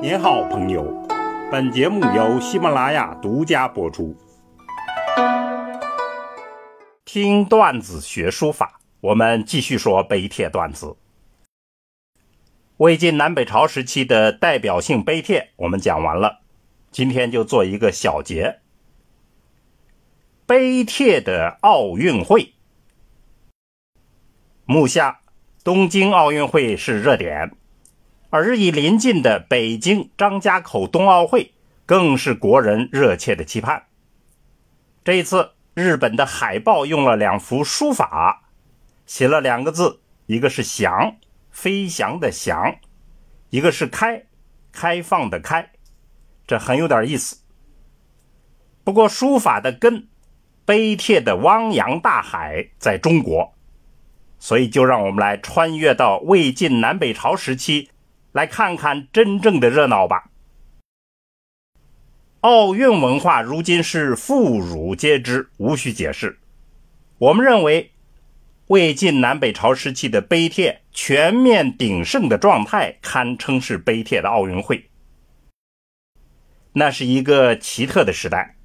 您好，朋友。本节目由喜马拉雅独家播出。听段子学书法，我们继续说碑帖段子。魏晋南北朝时期的代表性碑帖，我们讲完了。今天就做一个小结。碑帖的奥运会，目下东京奥运会是热点。而日益临近的北京张家口冬奥会更是国人热切的期盼。这一次，日本的海报用了两幅书法，写了两个字，一个是“翔”，飞翔的“翔”，一个是“开”，开放的“开”，这很有点意思。不过，书法的根，碑帖的汪洋大海在中国，所以就让我们来穿越到魏晋南北朝时期。来看看真正的热闹吧。奥运文化如今是妇孺皆知，无需解释。我们认为，魏晋南北朝时期的碑帖全面鼎盛的状态，堪称是碑帖的奥运会。那是一个奇特的时代。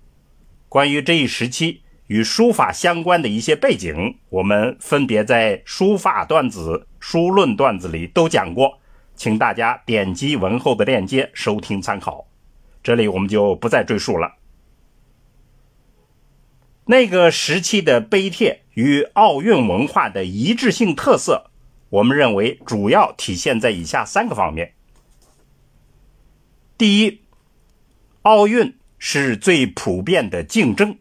关于这一时期与书法相关的一些背景，我们分别在书法段子、书论段子里都讲过。请大家点击文后的链接收听参考，这里我们就不再赘述了。那个时期的碑帖与奥运文化的一致性特色，我们认为主要体现在以下三个方面：第一，奥运是最普遍的竞争，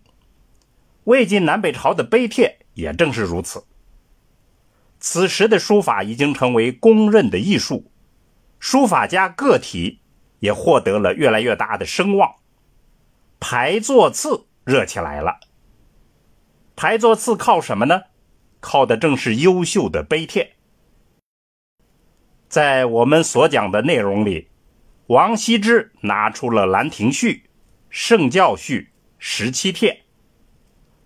魏晋南北朝的碑帖也正是如此。此时的书法已经成为公认的艺术。书法家个体也获得了越来越大的声望，排座次热起来了。排座次靠什么呢？靠的正是优秀的碑帖。在我们所讲的内容里，王羲之拿出了《兰亭序》《圣教序》《十七帖》，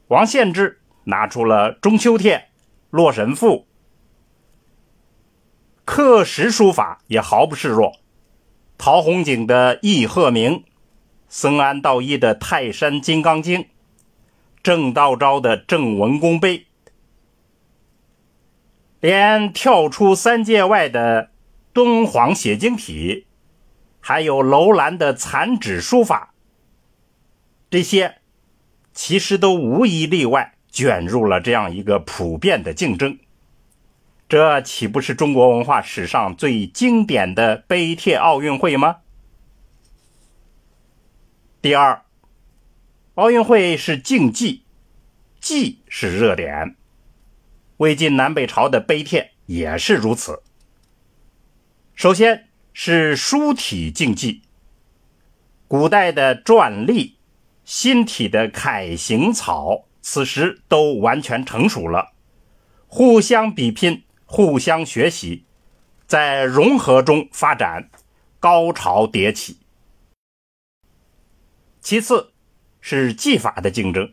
王献之拿出了《中秋帖》《洛神赋》。刻石书法也毫不示弱，陶弘景的《易鹤鸣》，僧安道一的《泰山金刚经》，郑道昭的《郑文公碑》，连跳出三界外的敦煌写经体，还有楼兰的残纸书法，这些其实都无一例外卷入了这样一个普遍的竞争。这岂不是中国文化史上最经典的碑帖奥运会吗？第二，奥运会是竞技，技是热点。魏晋南北朝的碑帖也是如此。首先是书体竞技，古代的篆隶、新体的楷行草，此时都完全成熟了，互相比拼。互相学习，在融合中发展，高潮迭起。其次，是技法的竞争，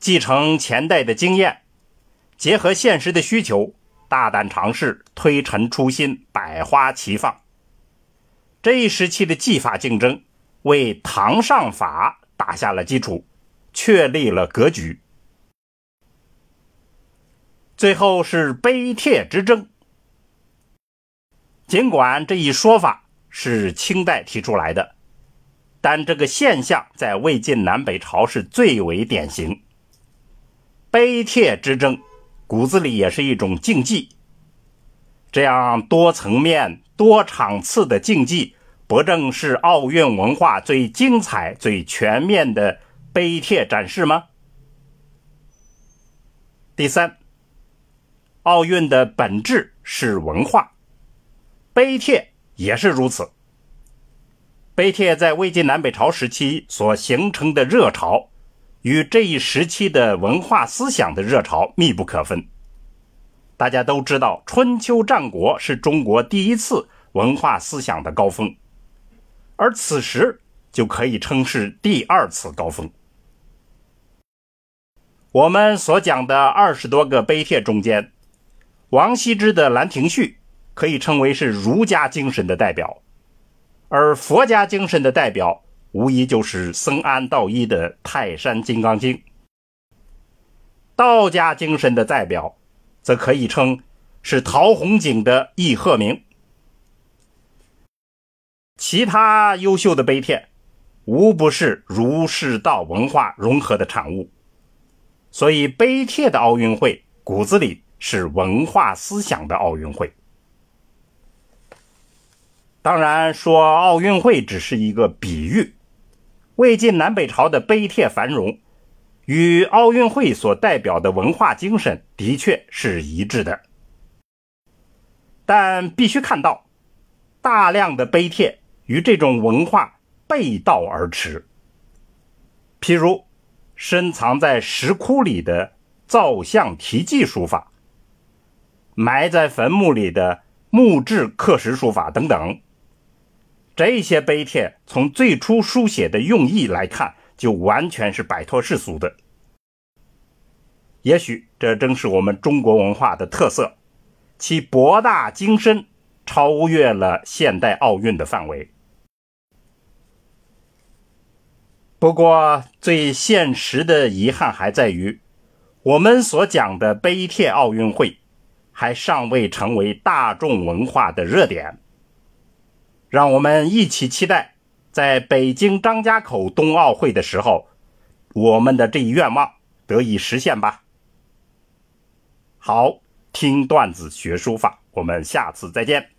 继承前代的经验，结合现实的需求，大胆尝试，推陈出新，百花齐放。这一时期的技法竞争，为唐上法打下了基础，确立了格局。最后是碑帖之争。尽管这一说法是清代提出来的，但这个现象在魏晋南北朝是最为典型。碑帖之争骨子里也是一种竞技。这样多层面、多场次的竞技，不正是奥运文化最精彩、最全面的碑帖展示吗？第三。奥运的本质是文化，碑帖也是如此。碑帖在魏晋南北朝时期所形成的热潮，与这一时期的文化思想的热潮密不可分。大家都知道，春秋战国是中国第一次文化思想的高峰，而此时就可以称是第二次高峰。我们所讲的二十多个碑帖中间。王羲之的《兰亭序》可以称为是儒家精神的代表，而佛家精神的代表，无疑就是僧安道一的《泰山金刚经》。道家精神的代表，则可以称是陶弘景的《易鹤鸣》。其他优秀的碑帖，无不是儒释道文化融合的产物。所以，碑帖的奥运会骨子里是文化思想的奥运会。当然，说奥运会只是一个比喻。魏晋南北朝的碑帖繁荣，与奥运会所代表的文化精神的确是一致的。但必须看到，大量的碑帖。与这种文化背道而驰。譬如，深藏在石窟里的造像题记书法，埋在坟墓里的木质刻石书法等等，这些碑帖从最初书写的用意来看，就完全是摆脱世俗的。也许这正是我们中国文化的特色，其博大精深，超越了现代奥运的范围。不过，最现实的遗憾还在于，我们所讲的碑帖奥运会，还尚未成为大众文化的热点。让我们一起期待，在北京张家口冬奥会的时候，我们的这一愿望得以实现吧。好，听段子学书法，我们下次再见。